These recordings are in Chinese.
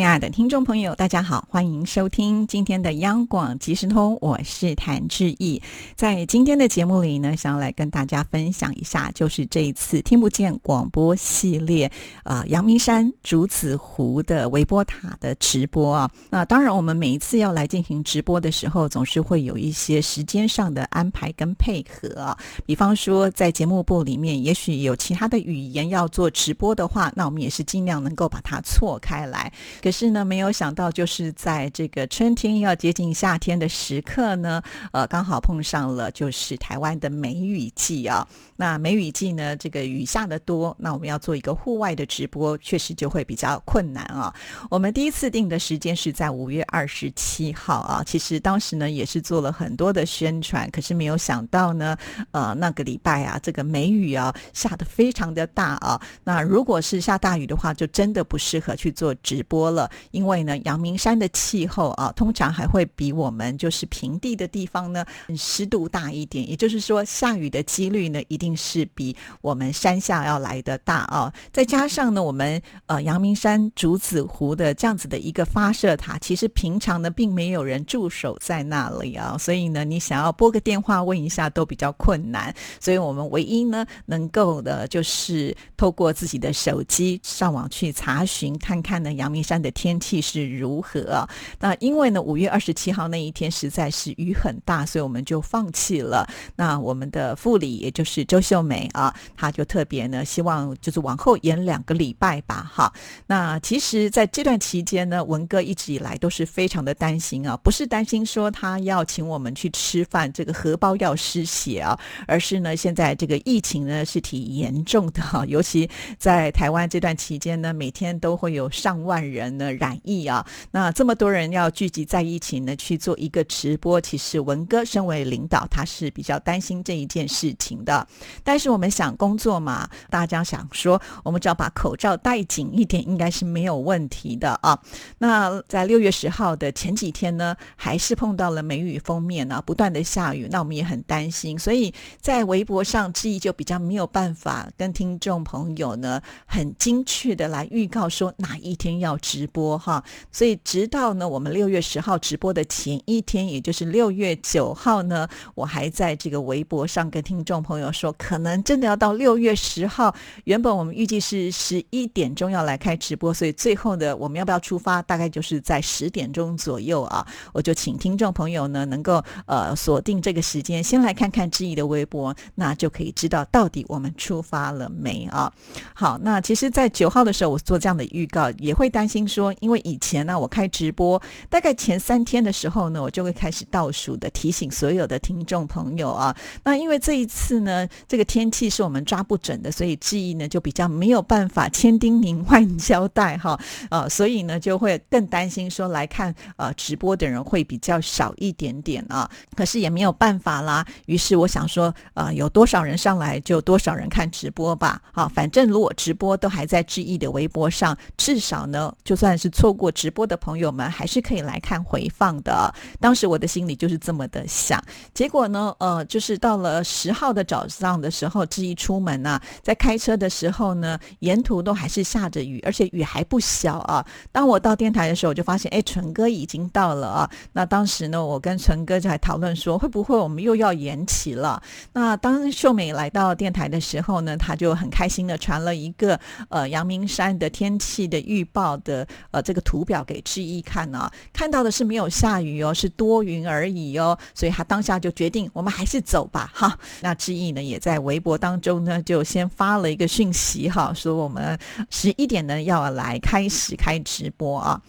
亲爱的听众朋友，大家好，欢迎收听今天的央广即时通，我是谭志毅。在今天的节目里呢，想要来跟大家分享一下，就是这一次听不见广播系列，呃，阳明山竹子湖的微波塔的直播啊。那当然，我们每一次要来进行直播的时候，总是会有一些时间上的安排跟配合。比方说，在节目部里面，也许有其他的语言要做直播的话，那我们也是尽量能够把它错开来。可是呢，没有想到，就是在这个春天要接近夏天的时刻呢，呃，刚好碰上了就是台湾的梅雨季啊。那梅雨季呢，这个雨下的多，那我们要做一个户外的直播，确实就会比较困难啊。我们第一次定的时间是在五月二十七号啊，其实当时呢也是做了很多的宣传，可是没有想到呢，呃，那个礼拜啊，这个梅雨啊下的非常的大啊。那如果是下大雨的话，就真的不适合去做直播。了，因为呢，阳明山的气候啊，通常还会比我们就是平地的地方呢湿度大一点，也就是说，下雨的几率呢，一定是比我们山下要来的大啊。再加上呢，我们呃阳明山竹子湖的这样子的一个发射塔，其实平常呢，并没有人驻守在那里啊，所以呢，你想要拨个电话问一下都比较困难。所以我们唯一呢，能够的就是透过自己的手机上网去查询，看看呢阳明山。的天气是如何？那因为呢，五月二十七号那一天实在是雨很大，所以我们就放弃了。那我们的副理，也就是周秀梅啊，她就特别呢，希望就是往后延两个礼拜吧。哈，那其实在这段期间呢，文哥一直以来都是非常的担心啊，不是担心说他要请我们去吃饭，这个荷包要失血啊，而是呢，现在这个疫情呢是挺严重的哈，尤其在台湾这段期间呢，每天都会有上万人。人呢染疫啊，那这么多人要聚集在一起呢去做一个直播，其实文哥身为领导，他是比较担心这一件事情的。但是我们想工作嘛，大家想说，我们只要把口罩戴紧一点，应该是没有问题的啊。那在六月十号的前几天呢，还是碰到了梅雨封面呢，不断的下雨，那我们也很担心，所以在微博上志毅就比较没有办法跟听众朋友呢很精确的来预告说哪一天要。直直播哈，所以直到呢，我们六月十号直播的前一天，也就是六月九号呢，我还在这个微博上跟听众朋友说，可能真的要到六月十号。原本我们预计是十一点钟要来开直播，所以最后的我们要不要出发，大概就是在十点钟左右啊。我就请听众朋友呢，能够呃锁定这个时间，先来看看志毅的微博，那就可以知道到底我们出发了没啊。好，那其实，在九号的时候，我做这样的预告，也会担心。说，因为以前呢，我开直播，大概前三天的时候呢，我就会开始倒数的提醒所有的听众朋友啊。那因为这一次呢，这个天气是我们抓不准的，所以记忆呢就比较没有办法千叮咛万交代哈。呃，所以呢就会更担心说来看呃直播的人会比较少一点点啊。可是也没有办法啦。于是我想说，呃，有多少人上来就多少人看直播吧。好，反正如果直播都还在志毅的微博上，至少呢。就算是错过直播的朋友们，还是可以来看回放的。当时我的心里就是这么的想。结果呢，呃，就是到了十号的早上的时候，志毅出门呢，在开车的时候呢，沿途都还是下着雨，而且雨还不小啊。当我到电台的时候，我就发现，哎，纯哥已经到了啊。那当时呢，我跟纯哥就还讨论说，会不会我们又要延期了？那当秀美来到电台的时候呢，他就很开心的传了一个呃阳明山的天气的预报的。呃，这个图表给志毅看呢，看到的是没有下雨哦，是多云而已哦，所以他当下就决定，我们还是走吧，哈。那志毅呢，也在微博当中呢，就先发了一个讯息哈，说我们十一点呢要来开始开直播啊。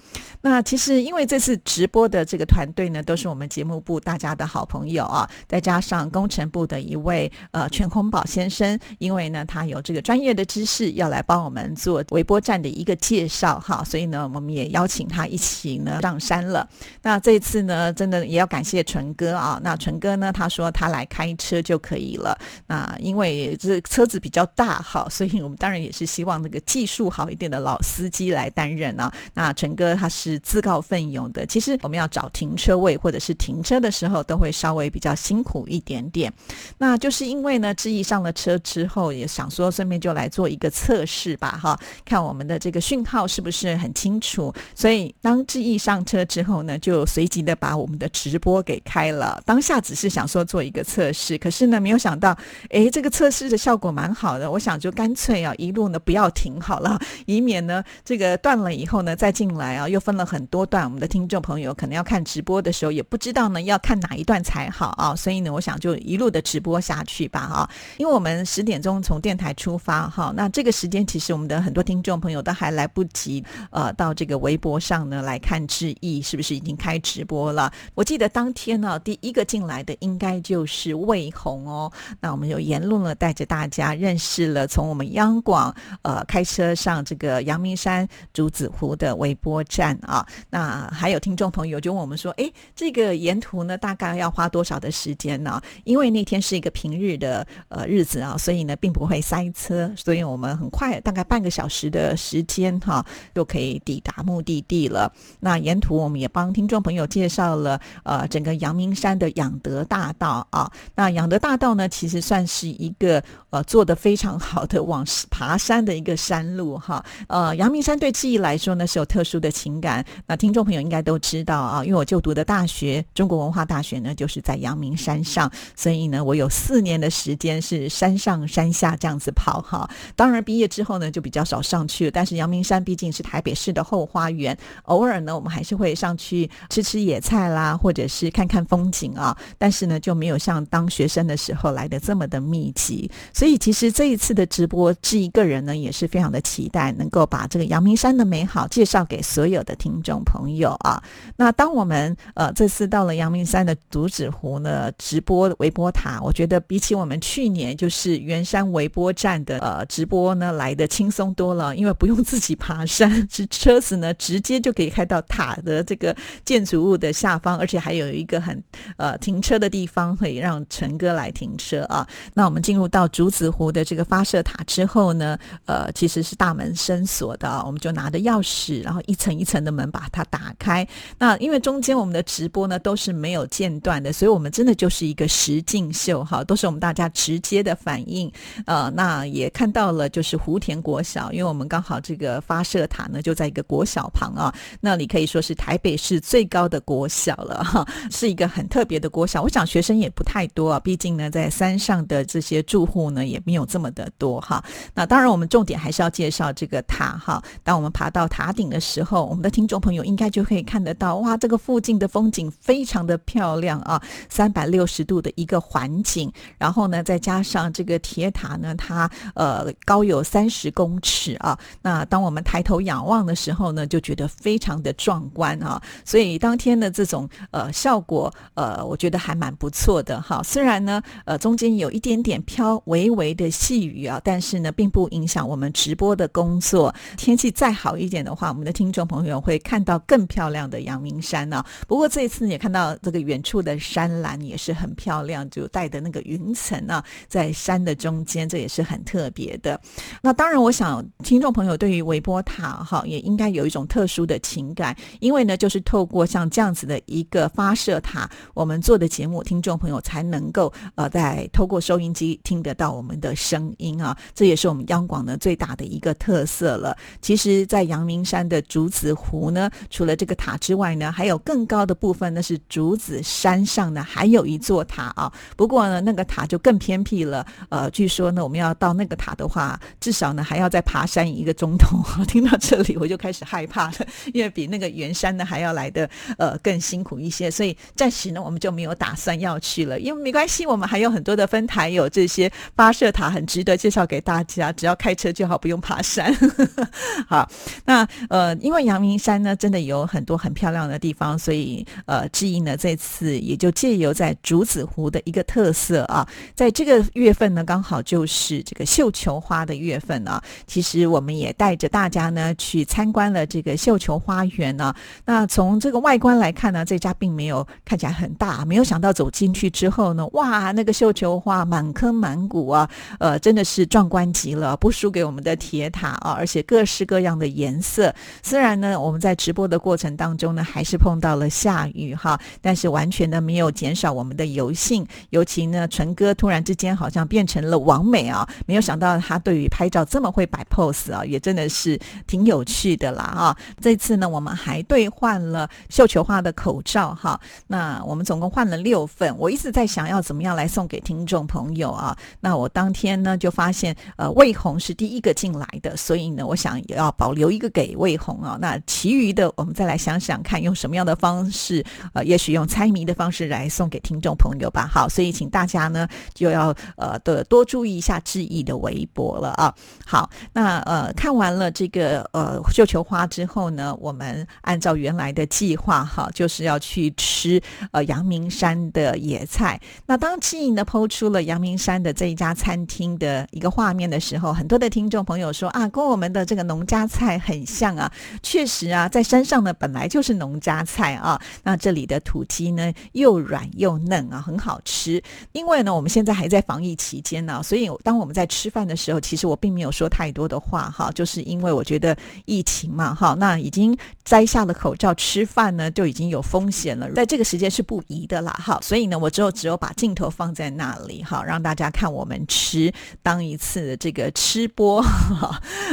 那其实因为这次直播的这个团队呢，都是我们节目部大家的好朋友啊，再加上工程部的一位呃全红宝先生，因为呢他有这个专业的知识要来帮我们做微波站的一个介绍哈，所以。那，我们也邀请他一起呢上山了。那这次呢，真的也要感谢纯哥啊。那纯哥呢，他说他来开车就可以了。那因为这车子比较大哈，所以我们当然也是希望那个技术好一点的老司机来担任啊。那纯哥他是自告奋勇的。其实我们要找停车位或者是停车的时候，都会稍微比较辛苦一点点。那就是因为呢，志毅上了车之后，也想说顺便就来做一个测试吧哈，看我们的这个讯号是不是很清楚。所以当志毅上车之后呢，就随即的把我们的直播给开了。当下只是想说做一个测试，可是呢，没有想到。哎，这个测试的效果蛮好的，我想就干脆啊，一路呢不要停好了，以免呢这个断了以后呢再进来啊，又分了很多段，我们的听众朋友可能要看直播的时候也不知道呢要看哪一段才好啊，所以呢，我想就一路的直播下去吧哈，因为我们十点钟从电台出发哈，那这个时间其实我们的很多听众朋友都还来不及呃到这个微博上呢来看志毅是不是已经开直播了？我记得当天呢第一个进来的应该就是魏红哦，那我们。有沿路呢，带着大家认识了从我们央广呃开车上这个阳明山竹子湖的微波站啊。那还有听众朋友就问我们说，哎，这个沿途呢大概要花多少的时间呢？因为那天是一个平日的呃日子啊，所以呢并不会塞车，所以我们很快大概半个小时的时间哈就可以抵达目的地了。那沿途我们也帮听众朋友介绍了呃整个阳明山的养德大道啊。那养德大道呢其实算。是一个呃做的非常好的往爬山的一个山路哈，呃，阳明山对记忆来说呢是有特殊的情感，那听众朋友应该都知道啊，因为我就读的大学中国文化大学呢就是在阳明山上，所以呢我有四年的时间是山上山下这样子跑哈，当然毕业之后呢就比较少上去了，但是阳明山毕竟是台北市的后花园，偶尔呢我们还是会上去吃吃野菜啦，或者是看看风景啊，但是呢就没有像当学生的时候来的这么。的密集，所以其实这一次的直播，志一个人呢也是非常的期待，能够把这个阳明山的美好介绍给所有的听众朋友啊。那当我们呃这次到了阳明山的竹子湖呢，直播微波塔，我觉得比起我们去年就是圆山微波站的呃直播呢来的轻松多了，因为不用自己爬山，是车子呢直接就可以开到塔的这个建筑物的下方，而且还有一个很呃停车的地方，可以让陈哥来停车啊。那我们进入到竹子湖的这个发射塔之后呢，呃，其实是大门深锁的，我们就拿着钥匙，然后一层一层的门把它打开。那因为中间我们的直播呢都是没有间断的，所以我们真的就是一个实境秀哈，都是我们大家直接的反应。呃，那也看到了就是湖田国小，因为我们刚好这个发射塔呢就在在一个国小旁啊，那里可以说是台北市最高的国小了 哈，是一个很特别的国小。我想学生也不太多啊，毕竟呢在山上。的这些住户呢也没有这么的多哈，那当然我们重点还是要介绍这个塔哈。当我们爬到塔顶的时候，我们的听众朋友应该就可以看得到，哇，这个附近的风景非常的漂亮啊，三百六十度的一个环境，然后呢再加上这个铁塔呢，它呃高有三十公尺啊，那当我们抬头仰望的的时候呢，就觉得非常的壮观啊，所以当天的这种呃效果呃，我觉得还蛮不错的哈。虽然呢呃中间有一点点飘，微微的细雨啊，但是呢，并不影响我们直播的工作。天气再好一点的话，我们的听众朋友会看到更漂亮的阳明山呢。不过这一次也看到这个远处的山岚也是很漂亮，就带的那个云层啊，在山的中间，这也是很特别的。那当然，我想听众朋友对于微波塔哈，也应该有一种特殊的情感，因为呢，就是透过像这样子的一个发射塔，我们做的节目，听众朋友才能够呃，在透过。收音机听得到我们的声音啊，这也是我们央广呢最大的一个特色了。其实，在阳明山的竹子湖呢，除了这个塔之外呢，还有更高的部分，呢是竹子山上呢还有一座塔啊。不过呢，那个塔就更偏僻了。呃，据说呢，我们要到那个塔的话，至少呢还要再爬山一个钟头。听到这里，我就开始害怕了，因为比那个圆山呢还要来的呃更辛苦一些。所以暂时呢，我们就没有打算要去了，因为没关系，我们还有很多的分台。有这些发射塔很值得介绍给大家，只要开车就好，不用爬山。好，那呃，因为阳明山呢，真的有很多很漂亮的地方，所以呃，志毅呢这次也就借由在竹子湖的一个特色啊，在这个月份呢，刚好就是这个绣球花的月份啊。其实我们也带着大家呢去参参观了这个绣球花园呢。那从这个外观来看呢，这家并没有看起来很大，没有想到走进去之后呢，哇，那个绣球花满坑满谷啊，呃，真的是壮观极了，不输给我们的铁塔啊，而且各式各样的颜色。虽然呢，我们在直播的过程当中呢，还是碰到了下雨哈，但是完全的没有减少我们的游兴。尤其呢，纯哥突然之间好像变成了王美啊，没有想到他对于拍照这么会摆 pose 啊，也真的是挺有趣是的啦啊！这次呢，我们还兑换了绣球花的口罩哈，那我们总共换了六份。我一直在想要怎么样来送给听众朋友啊，那我当天呢就发现，呃，魏红是第一个进来的，所以呢，我想要保留一个给魏红啊。那其余的我们再来想想看，用什么样的方式，呃，也许用猜谜的方式来送给听众朋友吧。好，所以请大家呢就要呃的多注意一下志毅的微博了啊。好，那呃看完了这个呃绣球花之后呢，我们按照原来的计划哈，就是要去吃呃阳明山的野菜。那当志毅呢抛出了阳明山的这一家餐厅的一个画面的时候，很多的听众朋友说啊，跟我们的这个农家菜很像啊。确实啊，在山上呢本来就是农家菜啊。那这里的土鸡呢又软又嫩啊，很好吃。因为呢我们现在还在防疫期间呢，所以当我们在吃饭的时候，其实我并没有说太多的话哈，就是因为我觉得疫疫情嘛哈，那已经摘下了口罩吃饭呢就已经有风险了，在这个时间是不宜的啦哈。所以呢，我只有只有把镜头放在那里哈，让大家看我们吃，当一次这个吃播。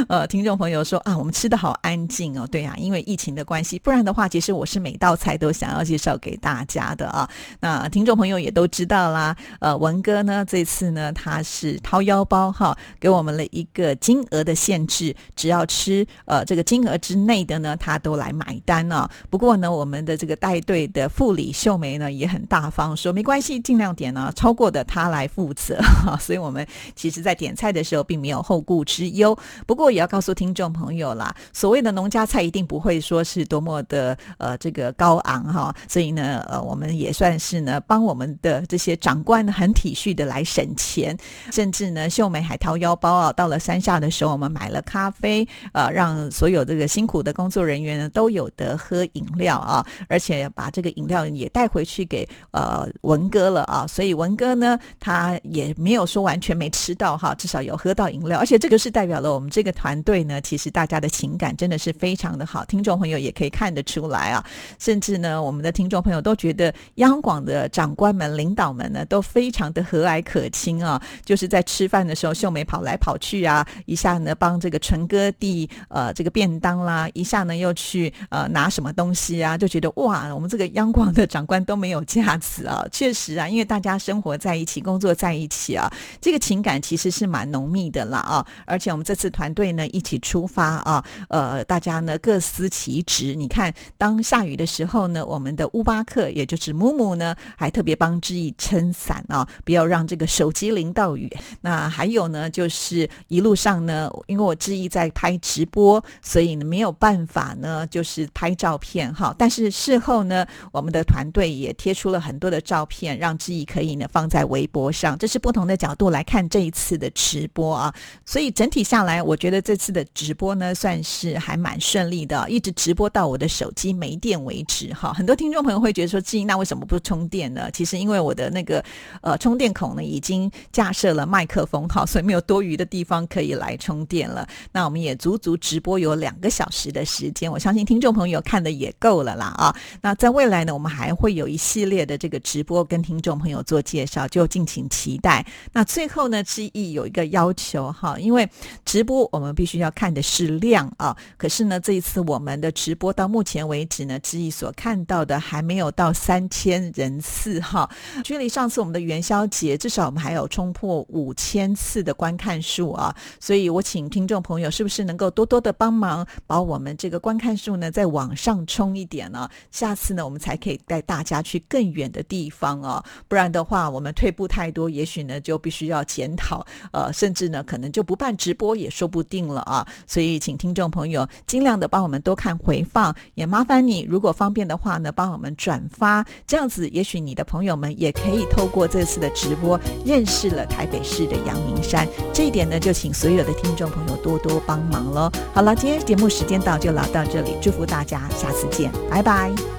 呃，听众朋友说啊，我们吃的好安静哦，对呀，因为疫情的关系，不然的话，其实我是每道菜都想要介绍给大家的啊。那听众朋友也都知道啦，呃，文哥呢这次呢他是掏腰包哈，给我们了一个金额的限制，只要吃呃这个金额之内的呢，他都来买单呢。不过呢，我们的这个带队的副理秀梅呢也很大方，说没关系，尽量点呢，超过的他来负责。所以我们其实在点菜的时候并没有后顾之忧。不过也要告诉听众朋友啦，所谓的农家菜一定不会说是多么的呃这个高昂哈，所以呢呃我们也算是呢帮我们的这些长官很体恤的来省钱，甚至呢秀梅还掏腰包啊，到了山下的时候我们买了咖啡，呃让所有这个辛苦的工作人员呢都有得喝饮料啊，而且把这个饮料也带回去给呃文哥了啊，所以文哥呢他也没有说完全没吃到哈，至少有喝到饮料，而且这个是代表了我们这个团队呢，其实大家的情感真的是非常的好，听众朋友也可以看得出来啊。甚至呢，我们的听众朋友都觉得央广的长官们、领导们呢，都非常的和蔼可亲啊。就是在吃饭的时候，秀美跑来跑去啊，一下呢帮这个纯哥递呃这个便当啦，一下呢又去呃拿什么东西啊，就觉得哇，我们这个央广的长官都没有架子啊。确实啊，因为大家生活在一起，工作在一起啊，这个情感其实是蛮浓密的啦啊。而且我们这次团队呢一起出发啊，呃，大家呢各司其职。你看，当下雨的时候呢，我们的乌巴克，也就是木木呢，还特别帮志毅撑伞啊，不要让这个手机淋到雨。那还有呢，就是一路上呢，因为我志毅在拍直播，所以呢没有办法呢，就是拍照片哈。但是事后呢，我们的团队也贴出了很多的照片，让志毅可以呢放在微博上。这是不同的角度来看这一次的直播啊，所以整体下来，我觉得这次的直播呢，算是还蛮顺利的，一直直播到我的手机没电为止哈。很多听众朋友会觉得说，志毅那为什么不充电呢？其实因为我的那个呃充电孔呢，已经架设了麦克风哈，所以没有多余的地方可以来充电了。那我们也足足直播有两个小时的时间，我相信听众朋友看的也够了啦啊。那在未来呢，我们还会有一系列的这个直播跟听众朋友做介绍，就敬请期待。那最后呢，志毅有一个要求哈，因为直播我们必须要看的是量啊，可是呢，这一次我们的直播到目前为止呢，志毅所看到的还没有到三千人次哈，距离上次我们的元宵节，至少我们还有冲破五千次的观看数啊，所以我请听众朋友是不是能够多多的帮忙，把我们这个观看数呢再往上冲一点呢？下次呢，我们才可以带大家去更远的地方啊，不然的话，我们退步太多，也许呢就必须要检讨，呃，甚至呢可能就不办直播也说不定了啊，所以请听众朋友尽量的帮我们多看回放，也麻烦你如果方便的话呢，帮我们转发，这样子也许你的朋友们也可以透过这次的直播认识了台北市的阳明山，这一点呢就请所有的听众朋友多多帮忙喽。好了，今天节目时间到就聊到这里，祝福大家，下次见，拜拜。